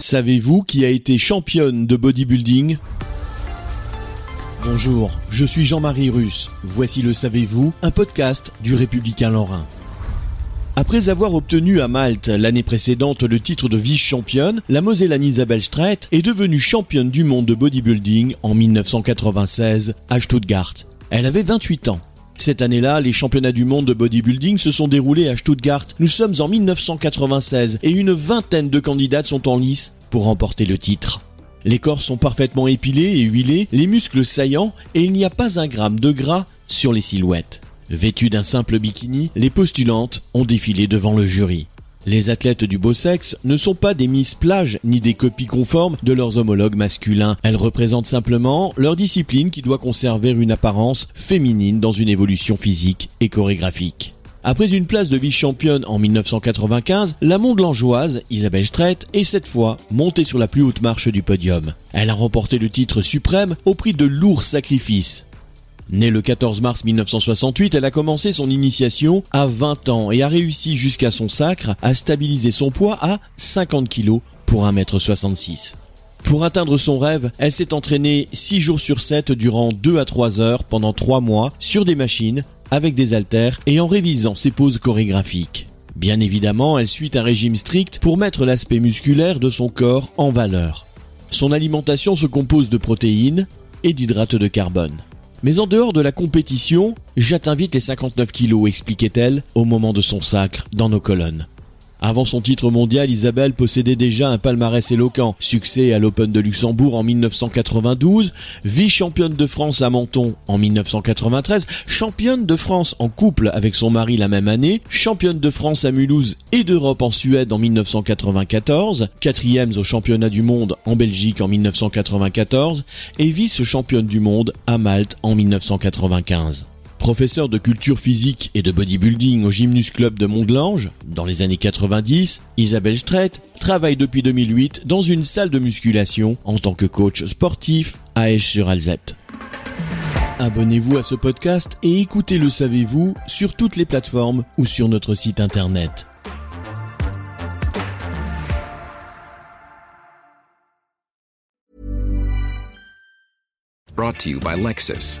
Savez-vous qui a été championne de bodybuilding? Bonjour, je suis Jean-Marie Russe. Voici le Savez-vous, un podcast du Républicain Lorrain. Après avoir obtenu à Malte l'année précédente le titre de vice-championne, la Mosellane Isabelle Streit est devenue championne du monde de bodybuilding en 1996 à Stuttgart. Elle avait 28 ans. Cette année-là, les championnats du monde de bodybuilding se sont déroulés à Stuttgart. Nous sommes en 1996 et une vingtaine de candidates sont en lice pour remporter le titre. Les corps sont parfaitement épilés et huilés, les muscles saillants et il n'y a pas un gramme de gras sur les silhouettes. Vêtues d'un simple bikini, les postulantes ont défilé devant le jury. Les athlètes du beau sexe ne sont pas des Miss Plage ni des copies conformes de leurs homologues masculins. Elles représentent simplement leur discipline qui doit conserver une apparence féminine dans une évolution physique et chorégraphique. Après une place de vice-championne en 1995, la Mont-Langeoise, Isabelle Streit, est cette fois montée sur la plus haute marche du podium. Elle a remporté le titre suprême au prix de lourds sacrifices. Née le 14 mars 1968, elle a commencé son initiation à 20 ans et a réussi jusqu'à son sacre à stabiliser son poids à 50 kg pour 1m66. Pour atteindre son rêve, elle s'est entraînée 6 jours sur 7 durant 2 à 3 heures pendant 3 mois sur des machines, avec des haltères et en révisant ses poses chorégraphiques. Bien évidemment, elle suit un régime strict pour mettre l'aspect musculaire de son corps en valeur. Son alimentation se compose de protéines et d'hydrates de carbone. Mais en dehors de la compétition, j'atteins vite les 59 kilos, expliquait-elle au moment de son sacre dans nos colonnes. Avant son titre mondial, Isabelle possédait déjà un palmarès éloquent. Succès à l'Open de Luxembourg en 1992, vice-championne de France à Menton en 1993, championne de France en couple avec son mari la même année, championne de France à Mulhouse et d'Europe en Suède en 1994, quatrième au championnat du monde en Belgique en 1994 et vice-championne du monde à Malte en 1995. Professeur de culture physique et de bodybuilding au Gymnus Club de Montglange, dans les années 90, Isabelle Streit travaille depuis 2008 dans une salle de musculation en tant que coach sportif à Esch-sur-Alzette. Abonnez-vous à ce podcast et écoutez Le Savez-vous sur toutes les plateformes ou sur notre site internet. Brought to you by Lexus.